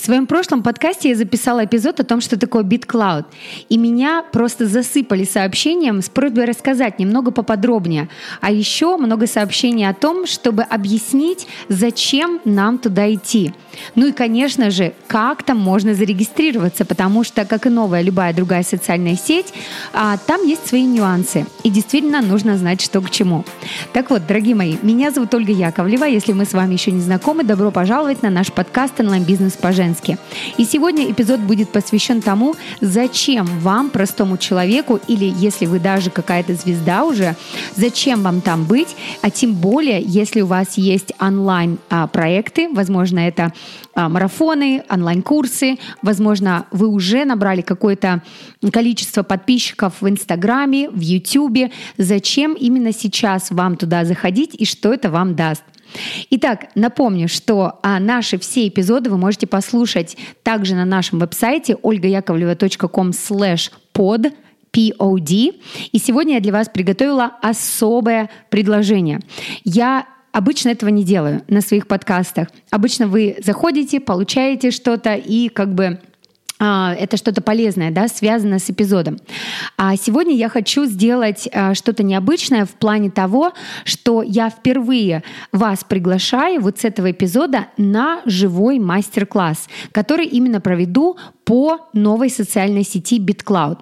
В своем прошлом подкасте я записала эпизод о том, что такое BitCloud. И меня просто засыпали сообщением с просьбой рассказать немного поподробнее. А еще много сообщений о том, чтобы объяснить, зачем нам туда идти. Ну и, конечно же, как там можно зарегистрироваться, потому что, как и новая любая другая социальная сеть, а, там есть свои нюансы. И действительно нужно знать, что к чему. Так вот, дорогие мои, меня зовут Ольга Яковлева. Если мы с вами еще не знакомы, добро пожаловать на наш подкаст «Онлайн-бизнес по-женски» по-женски. И сегодня эпизод будет посвящен тому, зачем вам, простому человеку, или если вы даже какая-то звезда уже, зачем вам там быть, а тем более, если у вас есть онлайн-проекты, возможно, это а, марафоны, онлайн-курсы, возможно, вы уже набрали какое-то количество подписчиков в Инстаграме, в Ютубе, зачем именно сейчас вам туда заходить и что это вам даст. Итак, напомню, что а, наши все эпизоды вы можете послушать также на нашем веб-сайте olgayakovleva.com slash pod POD. И сегодня я для вас приготовила особое предложение. Я Обычно этого не делаю на своих подкастах. Обычно вы заходите, получаете что-то и как бы это что-то полезное, да, связано с эпизодом. А сегодня я хочу сделать а, что-то необычное в плане того, что я впервые вас приглашаю вот с этого эпизода на живой мастер-класс, который именно проведу по новой социальной сети BitCloud.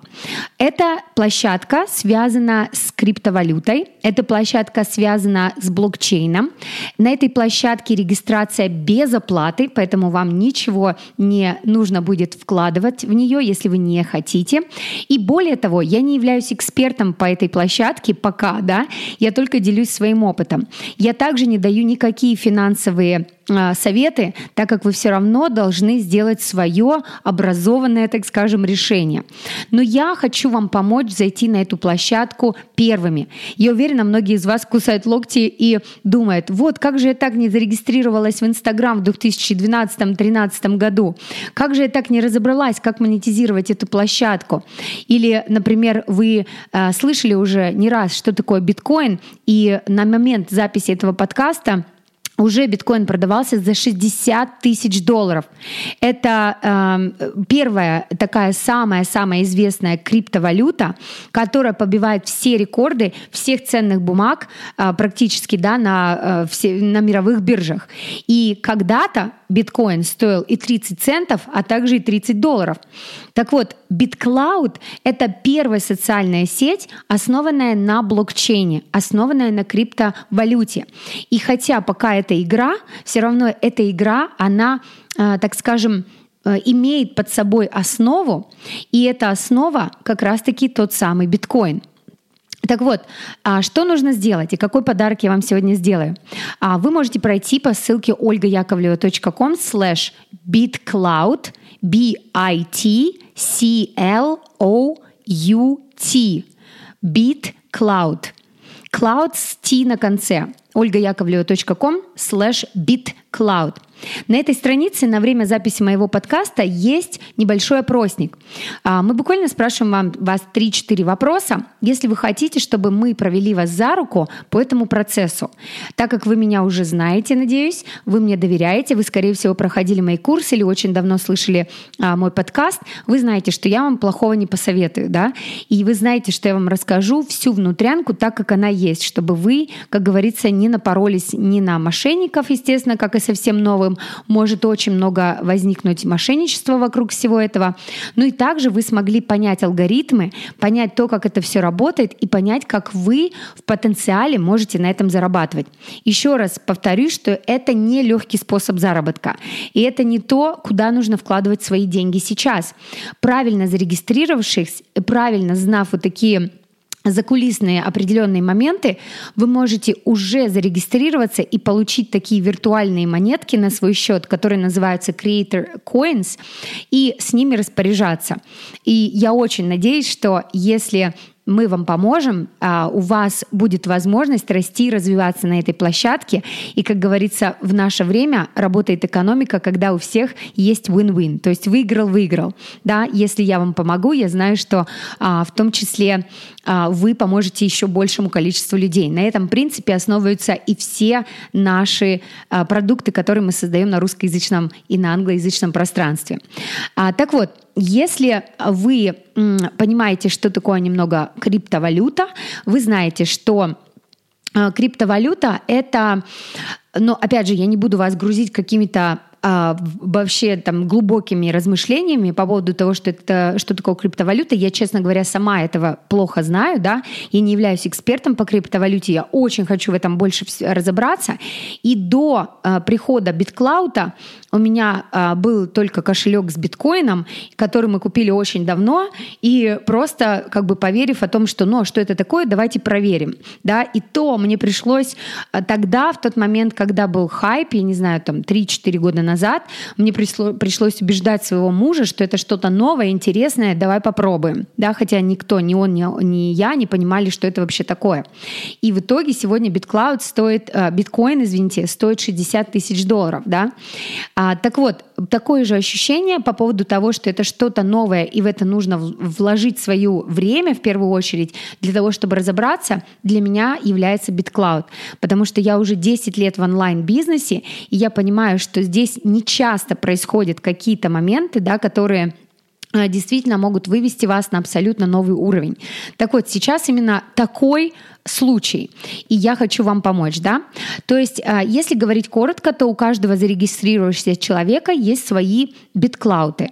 Эта площадка связана с криптовалютой, эта площадка связана с блокчейном. На этой площадке регистрация без оплаты, поэтому вам ничего не нужно будет вкладывать в нее, если вы не хотите. И более того, я не являюсь экспертом по этой площадке пока, да, я только делюсь своим опытом. Я также не даю никакие финансовые советы, так как вы все равно должны сделать свое образованное, так скажем, решение. Но я хочу вам помочь зайти на эту площадку первыми. Я уверена, многие из вас кусают локти и думают, вот как же я так не зарегистрировалась в Инстаграм в 2012-2013 году, как же я так не разобралась, как монетизировать эту площадку. Или, например, вы э, слышали уже не раз, что такое биткоин, и на момент записи этого подкаста уже биткоин продавался за 60 тысяч долларов. Это э, первая такая самая-самая известная криптовалюта, которая побивает все рекорды всех ценных бумаг э, практически да, на, э, все, на мировых биржах. И когда-то биткоин стоил и 30 центов, а также и 30 долларов. Так вот, BitCloud — это первая социальная сеть, основанная на блокчейне, основанная на криптовалюте. И хотя пока это игра, все равно эта игра, она, э, так скажем, э, имеет под собой основу, и эта основа как раз-таки тот самый биткоин. Так вот, а что нужно сделать и какой подарок я вам сегодня сделаю? А вы можете пройти по ссылке olgayakovleva.com slash bitcloud, B-I-T-C-L-O-U-T, bitcloud. Cloud с T на конце. olgayakovleva.com slash bitcloud. На этой странице на время записи моего подкаста есть небольшой опросник. А, мы буквально спрашиваем вам, вас 3-4 вопроса, если вы хотите, чтобы мы провели вас за руку по этому процессу. Так как вы меня уже знаете, надеюсь, вы мне доверяете, вы, скорее всего, проходили мои курсы или очень давно слышали а, мой подкаст, вы знаете, что я вам плохого не посоветую, да, и вы знаете, что я вам расскажу всю внутрянку так, как она есть, чтобы вы, как говорится, не напоролись ни на мошенников, естественно, как и совсем новым, может очень много возникнуть мошенничества вокруг всего этого. Ну и также вы смогли понять алгоритмы, понять то, как это все работает и понять, как вы в потенциале можете на этом зарабатывать. Еще раз повторюсь, что это не легкий способ заработка. И это не то, куда нужно вкладывать свои деньги сейчас. Правильно зарегистрировавшись, правильно знав вот такие закулисные определенные моменты, вы можете уже зарегистрироваться и получить такие виртуальные монетки на свой счет, которые называются Creator Coins, и с ними распоряжаться. И я очень надеюсь, что если мы вам поможем, а, у вас будет возможность расти и развиваться на этой площадке. И, как говорится, в наше время работает экономика, когда у всех есть win-win, то есть выиграл-выиграл. Да, если я вам помогу, я знаю, что а, в том числе вы поможете еще большему количеству людей. На этом принципе основываются и все наши а, продукты, которые мы создаем на русскоязычном и на англоязычном пространстве. А, так вот, если вы понимаете, что такое немного криптовалюта, вы знаете, что криптовалюта это, но опять же, я не буду вас грузить какими-то а, вообще там глубокими размышлениями по поводу того, что это что такое криптовалюта. Я, честно говоря, сама этого плохо знаю, да, я не являюсь экспертом по криптовалюте, я очень хочу в этом больше разобраться. И до а, прихода BitCloud у меня а, был только кошелек с биткоином, который мы купили очень давно, и просто как бы поверив о том, что, ну, что это такое, давайте проверим, да, и то мне пришлось а, тогда, в тот момент, когда был хайп, я не знаю, там 3-4 года назад, мне пришло, пришлось убеждать своего мужа, что это что-то новое, интересное, давай попробуем. Да, хотя никто, ни он, ни, ни я не понимали, что это вообще такое. И в итоге сегодня BitCloud стоит, э, биткоин, извините, стоит 60 тысяч долларов. Да? А, так вот, такое же ощущение по поводу того, что это что-то новое, и в это нужно вложить свое время в первую очередь для того, чтобы разобраться, для меня является BitCloud. Потому что я уже 10 лет в онлайн-бизнесе, и я понимаю, что здесь не часто происходят какие-то моменты, да, которые действительно могут вывести вас на абсолютно новый уровень. Так вот, сейчас именно такой случай, и я хочу вам помочь, да? То есть, а, если говорить коротко, то у каждого зарегистрировавшегося человека есть свои битклауты.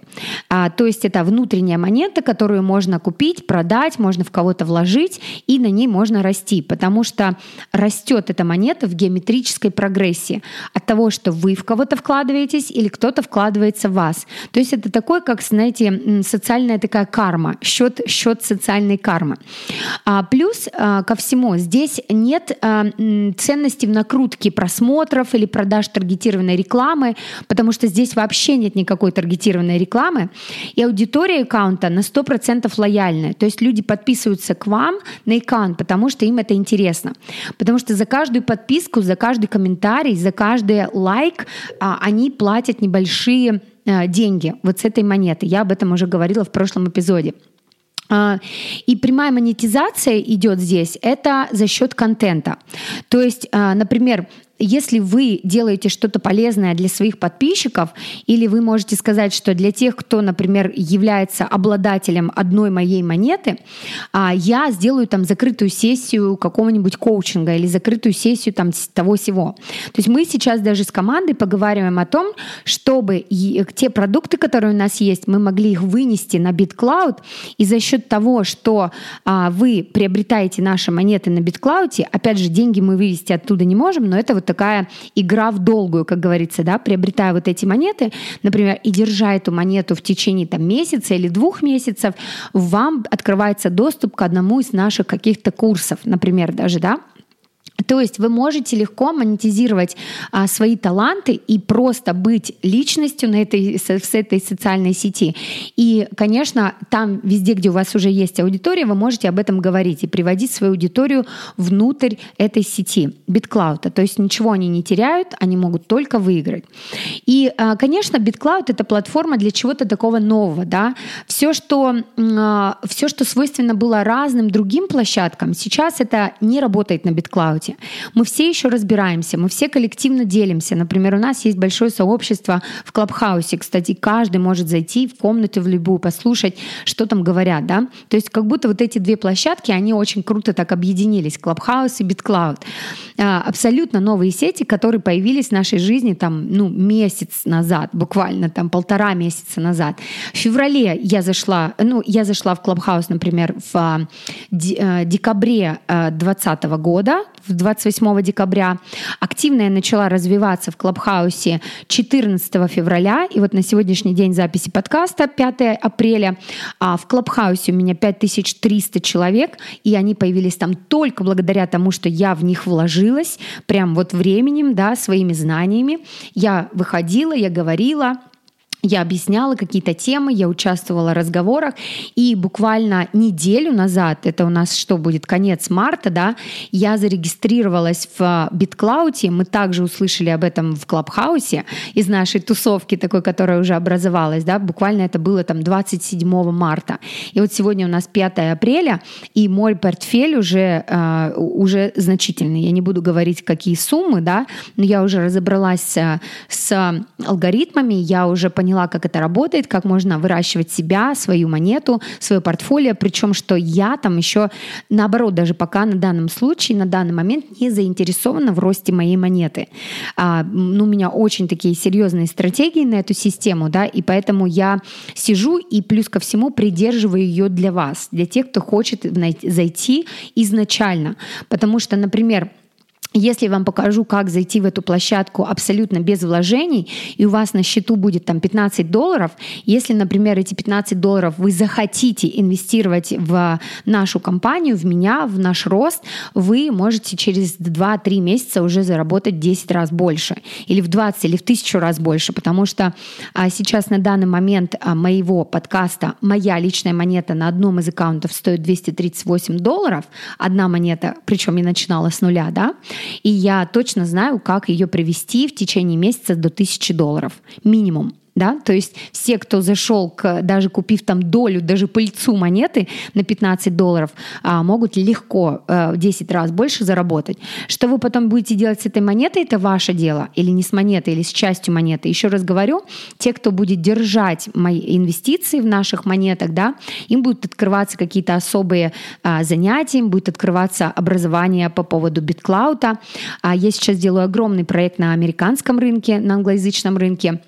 А, то есть это внутренняя монета, которую можно купить, продать, можно в кого-то вложить, и на ней можно расти, потому что растет эта монета в геометрической прогрессии от того, что вы в кого-то вкладываетесь или кто-то вкладывается в вас. То есть это такой, как, знаете, социальная такая карма, счет, счет социальной кармы. А, плюс ко всему? Здесь нет э, ценности в накрутке просмотров или продаж таргетированной рекламы, потому что здесь вообще нет никакой таргетированной рекламы. И аудитория аккаунта на 100% лояльная. То есть люди подписываются к вам на аккаунт, потому что им это интересно. Потому что за каждую подписку, за каждый комментарий, за каждый лайк э, они платят небольшие деньги вот с этой монеты. Я об этом уже говорила в прошлом эпизоде. А, и прямая монетизация идет здесь, это за счет контента. То есть, а, например, если вы делаете что-то полезное для своих подписчиков, или вы можете сказать, что для тех, кто, например, является обладателем одной моей монеты, а, я сделаю там закрытую сессию какого-нибудь коучинга или закрытую сессию там того всего. То есть мы сейчас даже с командой поговариваем о том, чтобы те продукты, которые у нас есть, мы могли их вынести на BitCloud, и за счет того, что а, вы приобретаете наши монеты на BitCloud, опять же, деньги мы вывести оттуда не можем, но это вот такая игра в долгую, как говорится, да, приобретая вот эти монеты, например, и держа эту монету в течение там месяца или двух месяцев, вам открывается доступ к одному из наших каких-то курсов, например, даже, да, то есть вы можете легко монетизировать а, свои таланты и просто быть личностью на этой, с, с этой социальной сети. И, конечно, там везде, где у вас уже есть аудитория, вы можете об этом говорить и приводить свою аудиторию внутрь этой сети BitCloud. То есть ничего они не теряют, они могут только выиграть. И, а, конечно, BitCloud — это платформа для чего-то такого нового. Да? Все, что, а, все, что свойственно было разным другим площадкам, сейчас это не работает на BitCloud работе. Мы все еще разбираемся, мы все коллективно делимся. Например, у нас есть большое сообщество в Клабхаусе. Кстати, каждый может зайти в комнату в любую, послушать, что там говорят. Да? То есть как будто вот эти две площадки, они очень круто так объединились. Клабхаус и BitClout. А, абсолютно новые сети, которые появились в нашей жизни там, ну, месяц назад, буквально там полтора месяца назад. В феврале я зашла, ну, я зашла в Клабхаус, например, в а, э, декабре 2020 э, года, в 28 декабря. Активно я начала развиваться в Клабхаусе 14 февраля. И вот на сегодняшний день записи подкаста 5 апреля. А в Клабхаусе у меня 5300 человек, и они появились там только благодаря тому, что я в них вложилась, прям вот временем, да, своими знаниями. Я выходила, я говорила, я объясняла какие-то темы, я участвовала в разговорах, и буквально неделю назад, это у нас что будет, конец марта, да, я зарегистрировалась в BitCloud, мы также услышали об этом в Клабхаусе из нашей тусовки такой, которая уже образовалась, да, буквально это было там 27 марта. И вот сегодня у нас 5 апреля, и мой портфель уже, э, уже значительный. Я не буду говорить, какие суммы, да, но я уже разобралась э, с алгоритмами, я уже поняла, поняла, как это работает, как можно выращивать себя, свою монету, свое портфолио, причем что я там еще наоборот, даже пока на данном случае, на данный момент не заинтересована в росте моей монеты. А, ну, у меня очень такие серьезные стратегии на эту систему, да, и поэтому я сижу и плюс ко всему придерживаю ее для вас, для тех, кто хочет зайти изначально. Потому что, например, если я вам покажу, как зайти в эту площадку абсолютно без вложений, и у вас на счету будет там 15 долларов, если, например, эти 15 долларов вы захотите инвестировать в нашу компанию, в меня, в наш рост, вы можете через 2-3 месяца уже заработать 10 раз больше, или в 20, или в 1000 раз больше, потому что а, сейчас на данный момент а, моего подкаста моя личная монета на одном из аккаунтов стоит 238 долларов, одна монета, причем я начинала с нуля, да, и я точно знаю, как ее привести в течение месяца до 1000 долларов. Минимум да, то есть все, кто зашел, к, даже купив там долю, даже пыльцу монеты на 15 долларов, а, могут легко 10 э, раз больше заработать. Что вы потом будете делать с этой монетой, это ваше дело, или не с монетой, или с частью монеты. Еще раз говорю, те, кто будет держать мои инвестиции в наших монетах, да, им будут открываться какие-то особые а, занятия, им будет открываться образование по поводу BitCloud. А я сейчас делаю огромный проект на американском рынке, на англоязычном рынке,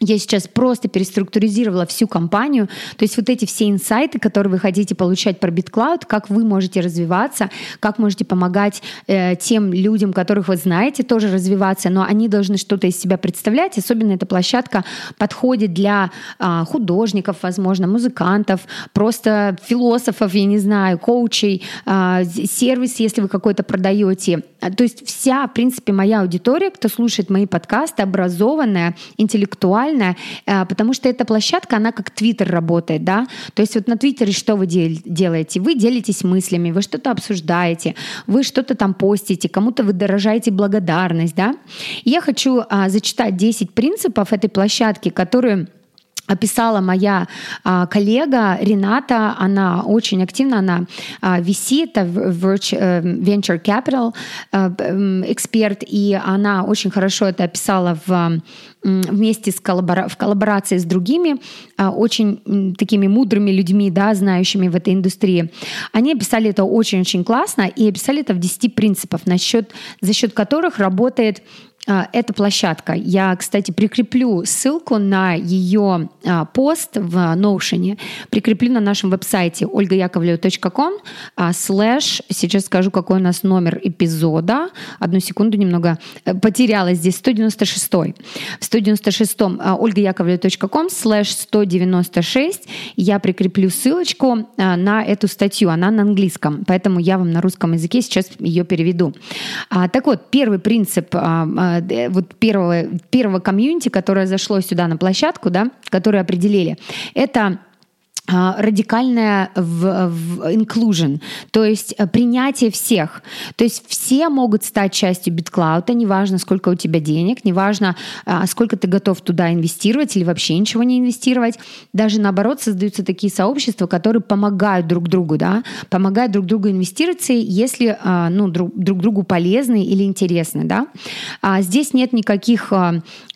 я сейчас просто переструктуризировала всю компанию. То есть вот эти все инсайты, которые вы хотите получать про BitCloud, как вы можете развиваться, как можете помогать э, тем людям, которых вы знаете, тоже развиваться, но они должны что-то из себя представлять. Особенно эта площадка подходит для э, художников, возможно, музыкантов, просто философов, я не знаю, коучей, э, сервис, если вы какой-то продаете. То есть вся, в принципе, моя аудитория, кто слушает мои подкасты, образованная, интеллектуальная, актуальная, э, потому что эта площадка, она как Твиттер работает, да, то есть вот на Твиттере что вы делаете? Вы делитесь мыслями, вы что-то обсуждаете, вы что-то там постите, кому-то вы дорожаете благодарность, да. Я хочу а, зачитать 10 принципов этой площадки, которые описала моя а, коллега Рената, она очень активно, она а, VC, это э, Venture Capital а, эксперт, и она очень хорошо это описала в вместе с коллабора в коллаборации с другими а, очень такими мудрыми людьми, да, знающими в этой индустрии. Они описали это очень-очень классно и описали это в 10 принципов, насчет, за счет которых работает эта площадка. Я, кстати, прикреплю ссылку на ее а, пост в Notion, прикреплю на нашем веб-сайте olgayakovleva.com слэш, сейчас скажу, какой у нас номер эпизода. Одну секунду, немного э, потерялась здесь, 196. В 196 olgayakovleva.com слэш 196 я прикреплю ссылочку а, на эту статью. Она на английском, поэтому я вам на русском языке сейчас ее переведу. Так вот, первый принцип Э, вот первого, первого комьюнити, которое зашло сюда на площадку, да, которые определили, это а, радикальная в, в inclusion, то есть э, принятие всех. То есть все могут стать частью BitCloud, неважно, сколько у тебя денег, неважно, а, сколько ты готов туда инвестировать или вообще ничего не инвестировать. Даже наоборот создаются такие сообщества, которые помогают друг другу, да, помогают друг другу инвестироваться, если а, ну, друг, друг другу полезны или интересны. Да. А здесь нет никаких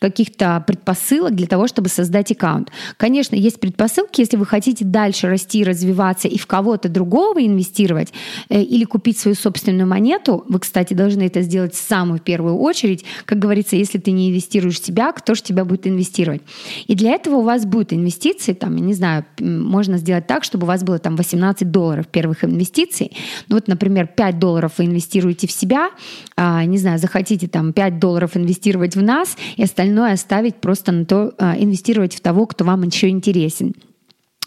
каких-то предпосылок для того, чтобы создать аккаунт. Конечно, есть предпосылки, если вы хотите хотите дальше расти, развиваться и в кого-то другого инвестировать э, или купить свою собственную монету, вы, кстати, должны это сделать в самую первую очередь. Как говорится, если ты не инвестируешь в себя, кто же тебя будет инвестировать? И для этого у вас будут инвестиции, там, я не знаю, можно сделать так, чтобы у вас было там 18 долларов первых инвестиций. Ну, вот, например, 5 долларов вы инвестируете в себя, а, не знаю, захотите там 5 долларов инвестировать в нас и остальное оставить просто на то, а, инвестировать в того, кто вам еще интересен.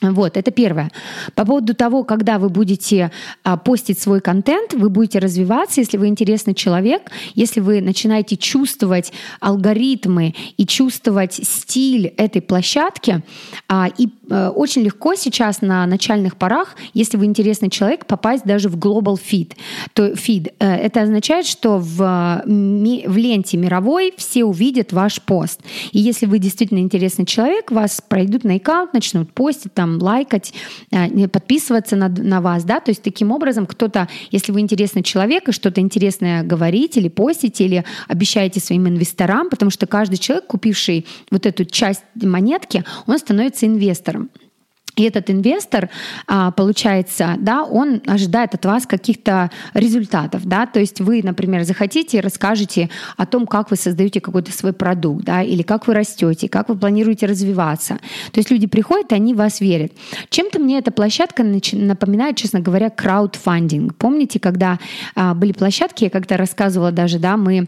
Вот, это первое. По поводу того, когда вы будете а, постить свой контент, вы будете развиваться, если вы интересный человек, если вы начинаете чувствовать алгоритмы и чувствовать стиль этой площадки. А, и а, очень легко сейчас на начальных порах, если вы интересный человек, попасть даже в global feed. То feed. А, это означает, что в, в ленте мировой все увидят ваш пост. И если вы действительно интересный человек, вас пройдут на аккаунт, начнут постить там лайкать, э, подписываться на, на вас, да, то есть таким образом кто-то, если вы интересный человек и что-то интересное говорите или постите, или обещаете своим инвесторам, потому что каждый человек, купивший вот эту часть монетки, он становится инвестором. И этот инвестор, а, получается, да, он ожидает от вас каких-то результатов, да, то есть вы, например, захотите и расскажете о том, как вы создаете какой-то свой продукт, да, или как вы растете, как вы планируете развиваться. То есть люди приходят, и они в вас верят. Чем-то мне эта площадка напоминает, честно говоря, краудфандинг. Помните, когда а, были площадки, я как-то рассказывала даже, да, мы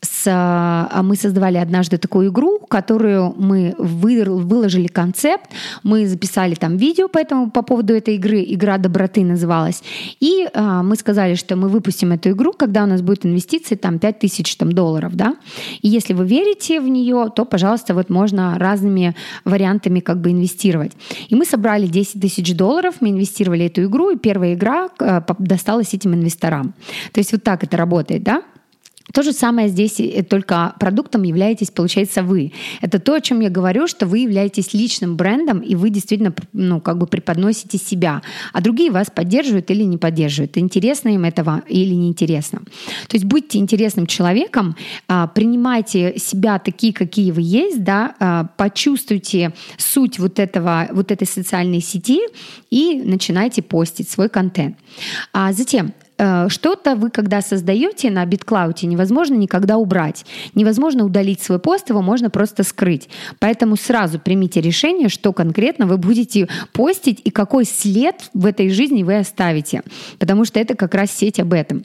с, а, мы создавали однажды такую игру, которую мы выложили концепт, мы записали там видео по, этому, по поводу этой игры, игра доброты называлась, и а, мы сказали, что мы выпустим эту игру, когда у нас будет инвестиции там 5000 там, долларов, да, и если вы верите в нее, то, пожалуйста, вот можно разными вариантами как бы инвестировать. И мы собрали 10 тысяч долларов, мы инвестировали эту игру, и первая игра а, досталась этим инвесторам. То есть вот так это работает, да? То же самое здесь, только продуктом являетесь, получается, вы. Это то, о чем я говорю, что вы являетесь личным брендом, и вы действительно ну, как бы преподносите себя. А другие вас поддерживают или не поддерживают. Интересно им этого или неинтересно. То есть будьте интересным человеком, а, принимайте себя такие, какие вы есть, да, а, почувствуйте суть вот, этого, вот этой социальной сети и начинайте постить свой контент. А затем Э, что-то вы, когда создаете на BitCloud, невозможно никогда убрать. Невозможно удалить свой пост, его можно просто скрыть. Поэтому сразу примите решение, что конкретно вы будете постить и какой след в этой жизни вы оставите. Потому что это как раз сеть об этом.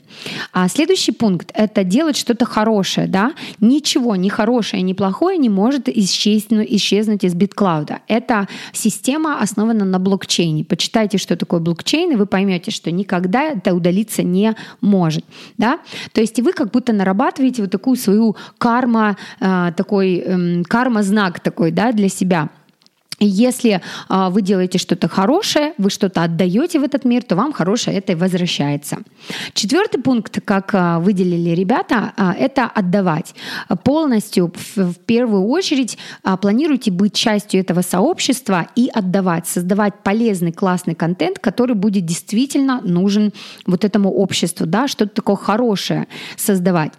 А следующий пункт — это делать что-то хорошее. Да? Ничего, ни хорошее, ни плохое не может исчезнуть, исчезнуть из BitCloud. Это система основана на блокчейне. Почитайте, что такое блокчейн, и вы поймете, что никогда это удалиться случиться не может. Да? То есть вы как будто нарабатываете вот такую свою карма, э, такой эм, карма-знак такой да, для себя – если а, вы делаете что-то хорошее, вы что-то отдаете в этот мир, то вам хорошее это и возвращается. Четвертый пункт, как а, выделили ребята, а, это отдавать. Полностью, в, в первую очередь, а, планируйте быть частью этого сообщества и отдавать, создавать полезный, классный контент, который будет действительно нужен вот этому обществу, да, что-то такое хорошее создавать.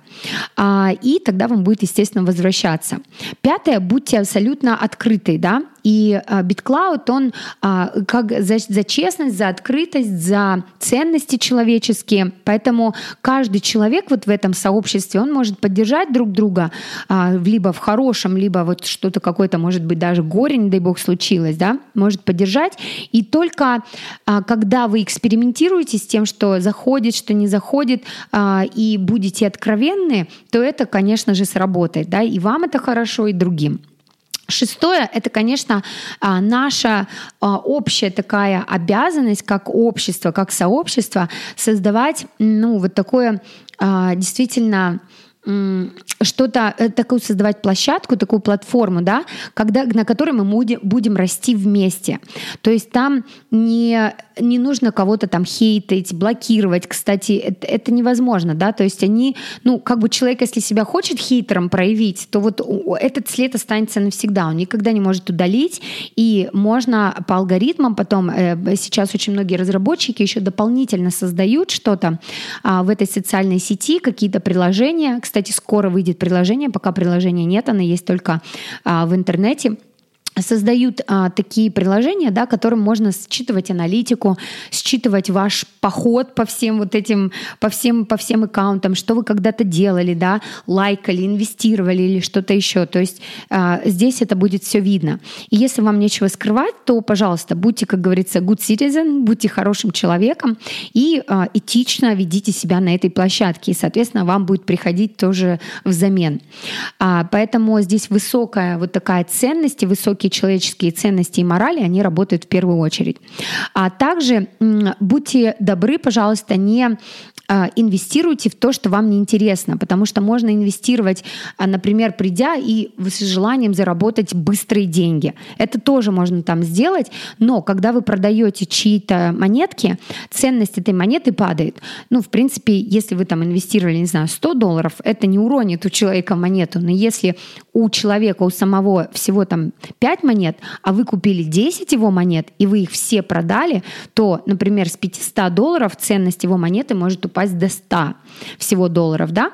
А, и тогда вам будет, естественно, возвращаться. Пятое, будьте абсолютно открыты, да, и BitCloud, а, он а, как за, за честность, за открытость, за ценности человеческие. Поэтому каждый человек вот в этом сообществе, он может поддержать друг друга а, либо в хорошем, либо вот что-то какое-то, может быть, даже горе, не дай бог, случилось, да, может поддержать. И только когда вы экспериментируете с тем, что заходит, что не заходит, и будете откровенны, то это, конечно же, сработает, да, и вам это хорошо, и другим. Шестое — это, конечно, а, наша а, общая такая обязанность как общество, как сообщество создавать ну, вот такое а, действительно что-то, э, такую создавать площадку, такую платформу, да, когда, на которой мы будем расти вместе. То есть там не, не нужно кого-то там хейтить, блокировать. Кстати, это, это невозможно, да, то есть они, ну, как бы человек, если себя хочет хейтером проявить, то вот этот след останется навсегда, он никогда не может удалить, и можно по алгоритмам потом, э, сейчас очень многие разработчики еще дополнительно создают что-то а, в этой социальной сети, какие-то приложения, кстати, скоро выйдет приложение, пока приложения нет, оно есть только а, в интернете создают а, такие приложения, да, которым можно считывать аналитику, считывать ваш поход по всем вот этим, по всем, по всем аккаунтам, что вы когда-то делали, да, лайкали, инвестировали или что-то еще. То есть а, здесь это будет все видно. И если вам нечего скрывать, то, пожалуйста, будьте, как говорится, good citizen, будьте хорошим человеком и а, этично ведите себя на этой площадке. И, соответственно, вам будет приходить тоже взамен. А, поэтому здесь высокая вот такая ценность и высокий высокие человеческие ценности и морали, они работают в первую очередь. А также будьте добры, пожалуйста, не а, инвестируйте в то, что вам не интересно, потому что можно инвестировать, а, например, придя и с желанием заработать быстрые деньги. Это тоже можно там сделать, но когда вы продаете чьи-то монетки, ценность этой монеты падает. Ну, в принципе, если вы там инвестировали, не знаю, 100 долларов, это не уронит у человека монету, но если у человека, у самого всего там 5 монет, а вы купили 10 его монет, и вы их все продали, то, например, с 500 долларов ценность его монеты может упасть до 100 всего долларов, да?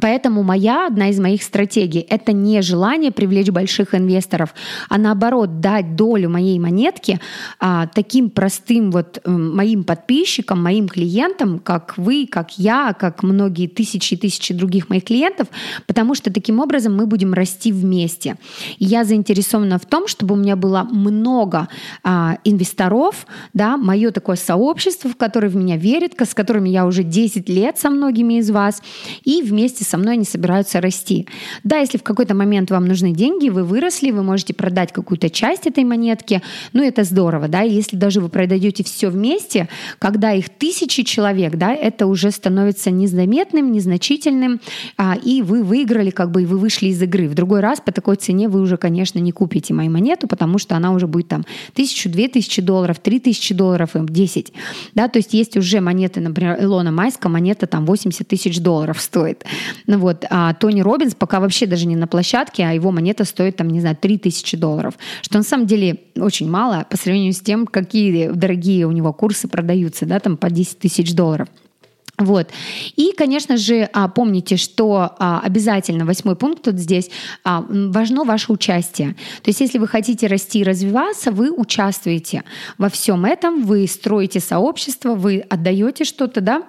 Поэтому моя, одна из моих стратегий, это не желание привлечь больших инвесторов, а наоборот дать долю моей монетки а, таким простым вот э, моим подписчикам, моим клиентам, как вы, как я, как многие тысячи и тысячи других моих клиентов, потому что таким образом мы будем расти вместе. И я заинтересована в том, чтобы у меня было много а, инвесторов, да, мое такое сообщество, в которое в меня верит, с которыми я уже 10 лет со многими из вас, и вместе вместе со мной они собираются расти. Да, если в какой-то момент вам нужны деньги, вы выросли, вы можете продать какую-то часть этой монетки, ну это здорово, да, если даже вы продадете все вместе, когда их тысячи человек, да, это уже становится незаметным, незначительным, а, и вы выиграли, как бы, и вы вышли из игры. В другой раз по такой цене вы уже, конечно, не купите мою монету, потому что она уже будет там тысячу, две тысячи долларов, три тысячи долларов, им 10, да, то есть есть уже монеты, например, Илона Майска, монета там 80 тысяч долларов стоит. Ну вот, а Тони Робинс пока вообще даже не на площадке, а его монета стоит там, не знаю, 3000 долларов, что на самом деле очень мало по сравнению с тем, какие дорогие у него курсы продаются, да, там по 10 тысяч долларов. Вот. И, конечно же, а, помните, что а, обязательно восьмой пункт тут здесь а, важно ваше участие. То есть, если вы хотите расти и развиваться, вы участвуете во всем этом, вы строите сообщество, вы отдаете что-то, да,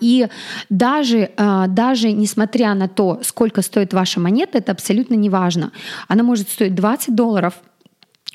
и даже, а, даже несмотря на то, сколько стоит ваша монета, это абсолютно не важно. Она может стоить 20 долларов –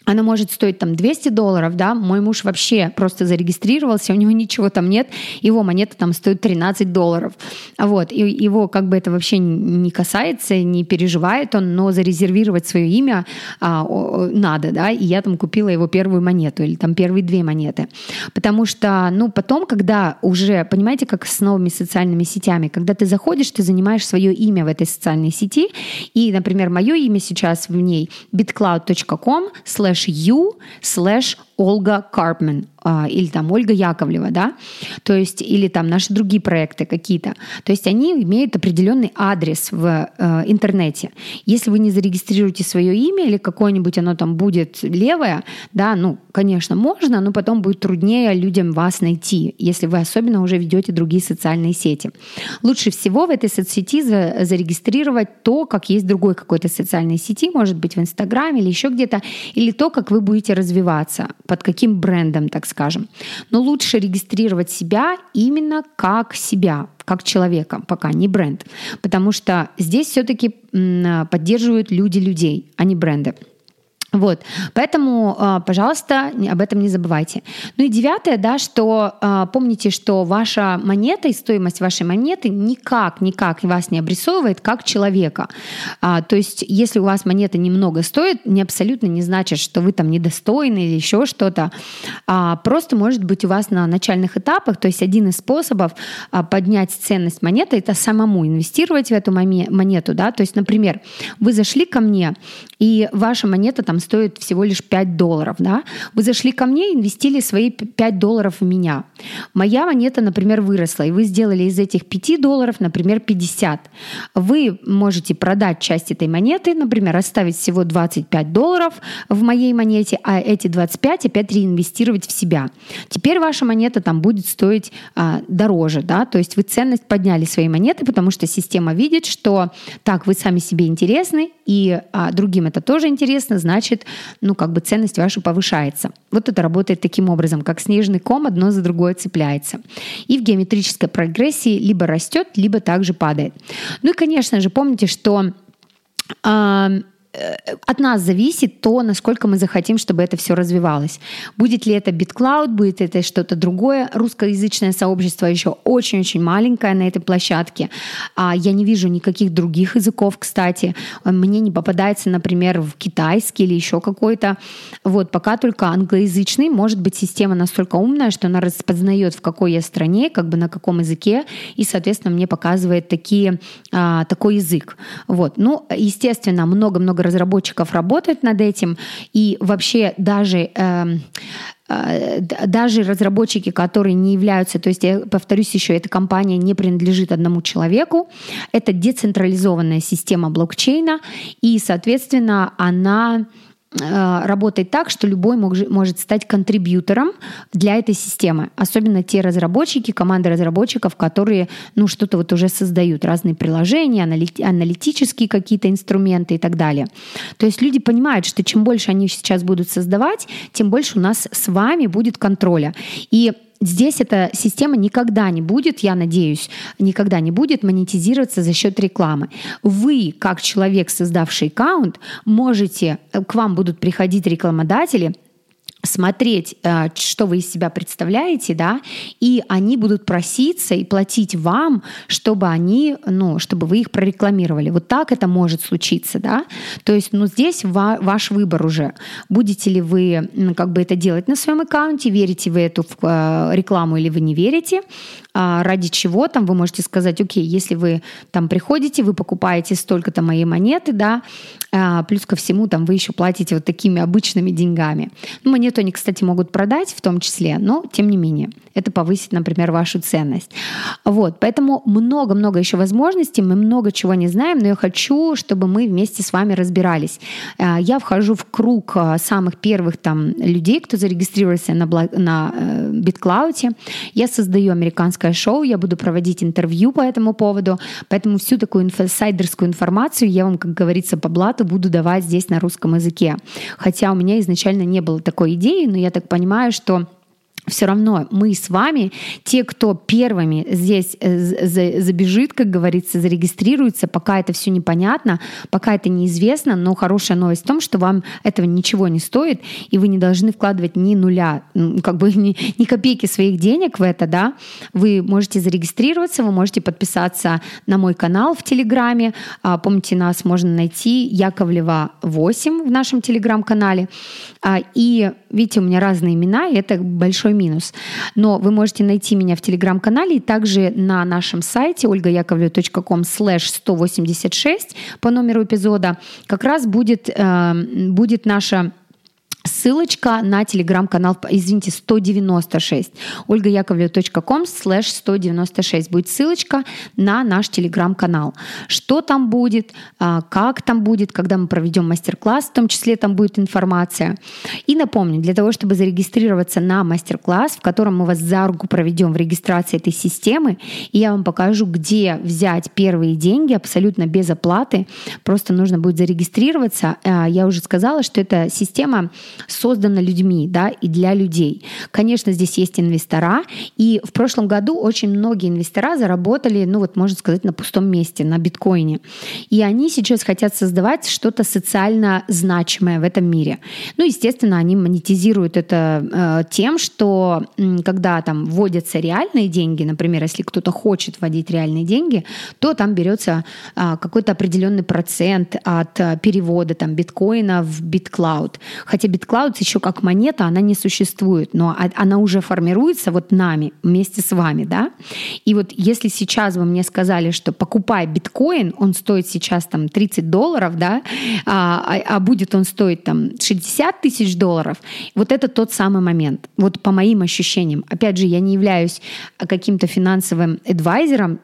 она может стоить там 200 долларов, да, мой муж вообще просто зарегистрировался, у него ничего там нет, его монета там стоит 13 долларов, вот, и его как бы это вообще не касается, не переживает он, но зарезервировать свое имя а, надо, да, и я там купила его первую монету или там первые две монеты, потому что, ну, потом, когда уже, понимаете, как с новыми социальными сетями, когда ты заходишь, ты занимаешь свое имя в этой социальной сети, и, например, мое имя сейчас в ней bitcloud.com slash slash you slash Olga Karpman или там Ольга Яковлева, да, то есть или там наши другие проекты какие-то. То есть они имеют определенный адрес в э, интернете. Если вы не зарегистрируете свое имя или какое-нибудь оно там будет левое, да, ну, конечно, можно, но потом будет труднее людям вас найти, если вы особенно уже ведете другие социальные сети. Лучше всего в этой соцсети за, зарегистрировать то, как есть другой какой-то социальной сети, может быть в Инстаграме или еще где-то, или то, как вы будете развиваться, под каким брендом, так скажем. Но лучше регистрировать себя именно как себя, как человека, пока не бренд. Потому что здесь все-таки поддерживают люди людей, а не бренды. Вот, поэтому, а, пожалуйста, об этом не забывайте. Ну и девятое, да, что а, помните, что ваша монета и стоимость вашей монеты никак, никак вас не обрисовывает как человека. А, то есть, если у вас монета немного стоит, не абсолютно не значит, что вы там недостойны или еще что-то. Просто может быть у вас на начальных этапах, то есть один из способов поднять ценность монеты, это самому инвестировать в эту монету, да, то есть, например, вы зашли ко мне, и ваша монета там стоит всего лишь 5 долларов, да, вы зашли ко мне, инвестили свои 5 долларов в меня. Моя монета, например, выросла, и вы сделали из этих 5 долларов, например, 50. Вы можете продать часть этой монеты, например, оставить всего 25 долларов в моей монете, а эти 25 опять реинвестировать в себя. Теперь ваша монета там будет стоить а, дороже, да, то есть вы ценность подняли своей монеты, потому что система видит, что так, вы сами себе интересны, и а, другим это тоже интересно, значит, ну, как бы ценность ваша повышается. Вот это работает таким образом, как снежный ком одно за другое цепляется. И в геометрической прогрессии либо растет, либо также падает. Ну и, конечно же, помните, что э, от нас зависит то, насколько мы захотим, чтобы это все развивалось. Будет ли это BitCloud, будет это что-то другое. Русскоязычное сообщество еще очень-очень маленькое на этой площадке. А я не вижу никаких других языков, кстати. Мне не попадается, например, в китайский или еще какой-то. Вот пока только англоязычный. Может быть, система настолько умная, что она распознает, в какой я стране, как бы на каком языке, и, соответственно, мне показывает такие, а, такой язык. Вот. Ну, естественно, много-много разработчиков работает над этим, и вообще даже эм, э, даже разработчики, которые не являются, то есть я повторюсь еще, эта компания не принадлежит одному человеку, это децентрализованная система блокчейна, и, соответственно, она работает так, что любой может стать контрибьютором для этой системы. Особенно те разработчики, команды разработчиков, которые ну, что-то вот уже создают, разные приложения, аналитические какие-то инструменты и так далее. То есть люди понимают, что чем больше они сейчас будут создавать, тем больше у нас с вами будет контроля. И Здесь эта система никогда не будет, я надеюсь, никогда не будет монетизироваться за счет рекламы. Вы, как человек, создавший аккаунт, можете, э, к вам будут приходить рекламодатели, смотреть, э, что вы из себя представляете, да, и они будут проситься и платить вам, чтобы они, ну, чтобы вы их прорекламировали. Вот так это может случиться, да. То есть, ну, здесь ваш выбор уже. Будете ли вы как бы это делать на своем аккаунте, верите вы эту э, рекламу или вы не верите, а, ради чего там вы можете сказать, окей, если вы там приходите, вы покупаете столько-то моей монеты, да, а, плюс ко всему там вы еще платите вот такими обычными деньгами. Ну, монету они, кстати, могут продать в том числе, но тем не менее это повысит, например, вашу ценность. Вот, поэтому много-много еще возможностей, мы много чего не знаем, но я хочу, чтобы мы вместе с вами разбирались. А, я вхожу в круг самых первых там людей, кто зарегистрировался на, на э, BitCloud. Я создаю американское шоу, я буду проводить интервью по этому поводу, поэтому всю такую инсайдерскую информацию я вам, как говорится, по блату буду давать здесь на русском языке. Хотя у меня изначально не было такой идеи, но я так понимаю, что все равно мы с вами, те, кто первыми здесь э, забежит, как говорится, зарегистрируется, пока это все непонятно, пока это неизвестно, но хорошая новость в том, что вам этого ничего не стоит, и вы не должны вкладывать ни нуля, как бы ни, ни копейки своих денег в это, да, вы можете зарегистрироваться, вы можете подписаться на мой канал в Телеграме, а, помните, нас можно найти Яковлева 8 в нашем Телеграм-канале, а, и видите, у меня разные имена, и это большой минус. Но вы можете найти меня в телеграм-канале и также на нашем сайте olgayakovlev.com slash 186 по номеру эпизода как раз будет, э, будет наша ссылочка на телеграм-канал, извините, 196, olgayakovlev.com slash 196 будет ссылочка на наш телеграм-канал. Что там будет, а, как там будет, когда мы проведем мастер-класс, в том числе там будет информация. И напомню, для того, чтобы зарегистрироваться на мастер-класс, в котором мы вас за руку проведем в регистрации этой системы, и я вам покажу, где взять первые деньги абсолютно без оплаты, просто нужно будет зарегистрироваться. А, я уже сказала, что эта система создана людьми, да, и для людей. Конечно, здесь есть инвестора, и в прошлом году очень многие инвестора заработали, ну вот можно сказать, на пустом месте, на биткоине. И они сейчас хотят создавать что-то социально значимое в этом мире. Ну, естественно, они монетизируют это э, тем, что э, когда там вводятся реальные деньги, например, если кто-то хочет вводить реальные деньги, то там берется э, какой-то определенный процент от э, перевода там биткоина в BitCloud. Хотя BitCloud еще как монета, она не существует, но она уже формируется вот нами, вместе с вами, да. И вот если сейчас вы мне сказали, что покупай биткоин, он стоит сейчас там 30 долларов, да, а, а, а будет он стоить там 60 тысяч долларов, вот это тот самый момент. Вот по моим ощущениям. Опять же, я не являюсь каким-то финансовым адвайзером,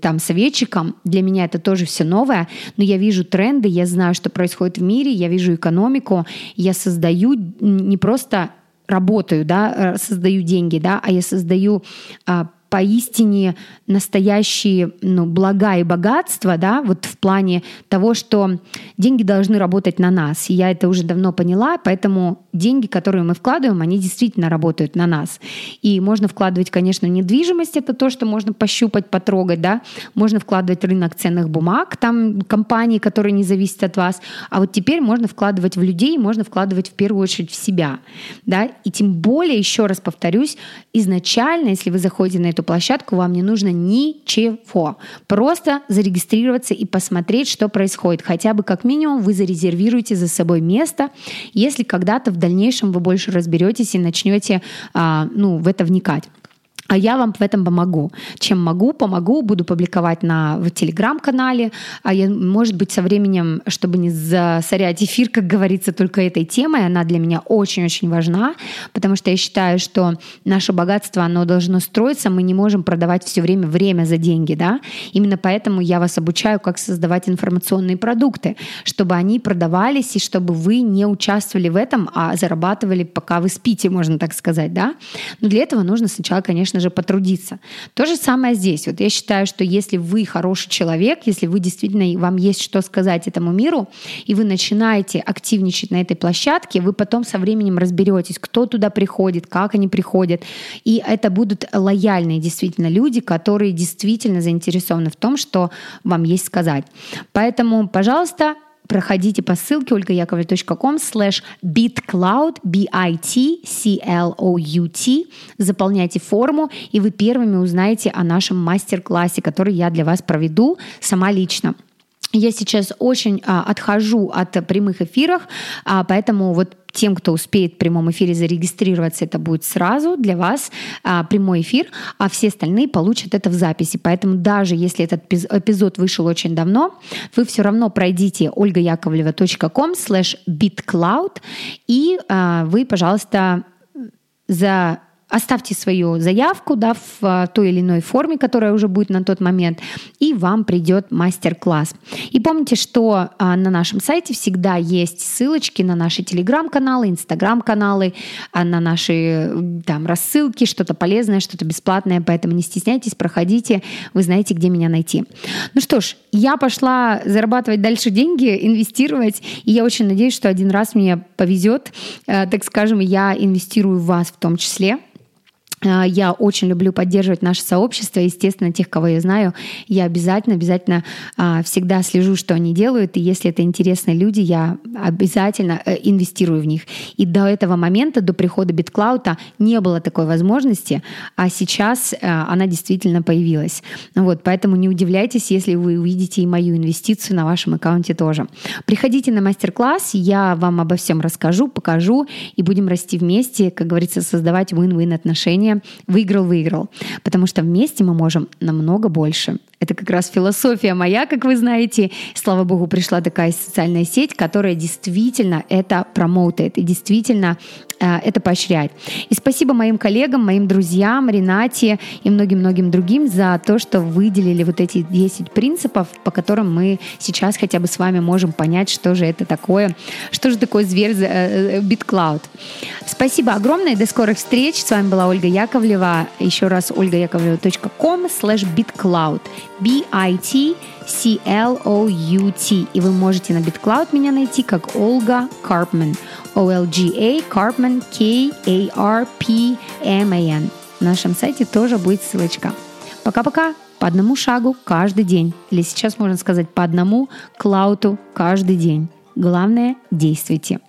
там, советчиком. Для меня это тоже все новое, но я вижу тренды, я знаю, что происходит в мире, я вижу экономику, я создаю не просто работаю, да, э, создаю деньги, да, а я создаю а, поистине настоящие ну, блага и богатства, да, вот в плане того, что деньги должны работать на нас. И я это уже давно поняла, поэтому деньги, которые мы вкладываем, они действительно работают на нас. И можно вкладывать, конечно, недвижимость, это то, что можно пощупать, потрогать, да, можно вкладывать рынок ценных бумаг, там компании, которые не зависят от вас, а вот теперь можно вкладывать в людей, можно вкладывать в первую очередь в себя, да, и тем более, еще раз повторюсь, изначально, если вы заходите на эту площадку, вам не нужно ничего, просто зарегистрироваться и посмотреть, что происходит, хотя бы как минимум вы зарезервируете за собой место, если когда-то в дальнейшем вы больше разберетесь и начнете а, ну, в это вникать а я вам в этом помогу. Чем могу, помогу, буду публиковать на, в телеграм-канале, а я, может быть, со временем, чтобы не засорять эфир, как говорится, только этой темой, она для меня очень-очень важна, потому что я считаю, что наше богатство, оно должно строиться, мы не можем продавать все время время за деньги, да, именно поэтому я вас обучаю, как создавать информационные продукты, чтобы они продавались и чтобы вы не участвовали в этом, а зарабатывали, пока вы спите, можно так сказать, да, но для этого нужно сначала, конечно же, потрудиться. То же самое здесь. Вот я считаю, что если вы хороший человек, если вы действительно, вам есть что сказать этому миру, и вы начинаете активничать на этой площадке, вы потом со временем разберетесь, кто туда приходит, как они приходят. И это будут лояльные действительно люди, которые действительно заинтересованы в том, что вам есть сказать. Поэтому, пожалуйста, проходите по ссылке olgayakovlev.com slash bitcloud, B-I-T-C-L-O-U-T, заполняйте форму, и вы первыми узнаете о нашем мастер-классе, который я для вас проведу сама лично. Я сейчас очень а, отхожу от прямых эфиров, а, поэтому вот тем, кто успеет в прямом эфире зарегистрироваться, это будет сразу для вас а, прямой эфир, а все остальные получат это в записи. Поэтому даже если этот эпизод вышел очень давно, вы все равно пройдите olgayakovleva.com slash bitcloud и а, вы, пожалуйста, за Оставьте свою заявку да, в а, той или иной форме, которая уже будет на тот момент, и вам придет мастер-класс. И помните, что а, на нашем сайте всегда есть ссылочки на наши телеграм-каналы, инстаграм-каналы, а, на наши там рассылки, что-то полезное, что-то бесплатное, поэтому не стесняйтесь, проходите, вы знаете, где меня найти. Ну что ж, я пошла зарабатывать дальше деньги, инвестировать, и я очень надеюсь, что один раз мне повезет, так скажем, я инвестирую в вас в том числе, я очень люблю поддерживать наше сообщество. Естественно, тех, кого я знаю, я обязательно, обязательно а, всегда слежу, что они делают. И если это интересные люди, я обязательно э, инвестирую в них. И до этого момента, до прихода BitCloud, не было такой возможности, а сейчас э, она действительно появилась. Вот, поэтому не удивляйтесь, если вы увидите и мою инвестицию на вашем аккаунте тоже. Приходите на мастер-класс, я вам обо всем расскажу, покажу, и будем расти вместе, как говорится, создавать win-win отношения выиграл-выиграл. Потому что вместе мы можем намного больше. Это как раз философия моя, как вы знаете. Слава богу, пришла такая социальная сеть, которая действительно это промоутает и действительно э, это поощряет. И спасибо моим коллегам, моим друзьям, Ренате и многим-многим другим за то, что выделили вот эти 10 принципов, по которым мы сейчас хотя бы с вами можем понять, что же это такое, что же такое зверь э, э, BitCloud. Спасибо огромное, до скорых встреч. С вами была Ольга Яковлева. Еще раз ольгаяковлева.com slash bitcloud. B-I-T-C-L-O-U-T. И вы можете на BitCloud меня найти как Ольга Карпман. O-L-G-A Карпман K-A-R-P-M-A-N. На нашем сайте тоже будет ссылочка. Пока-пока. По одному шагу каждый день. Или сейчас можно сказать по одному клауту каждый день. Главное, действуйте.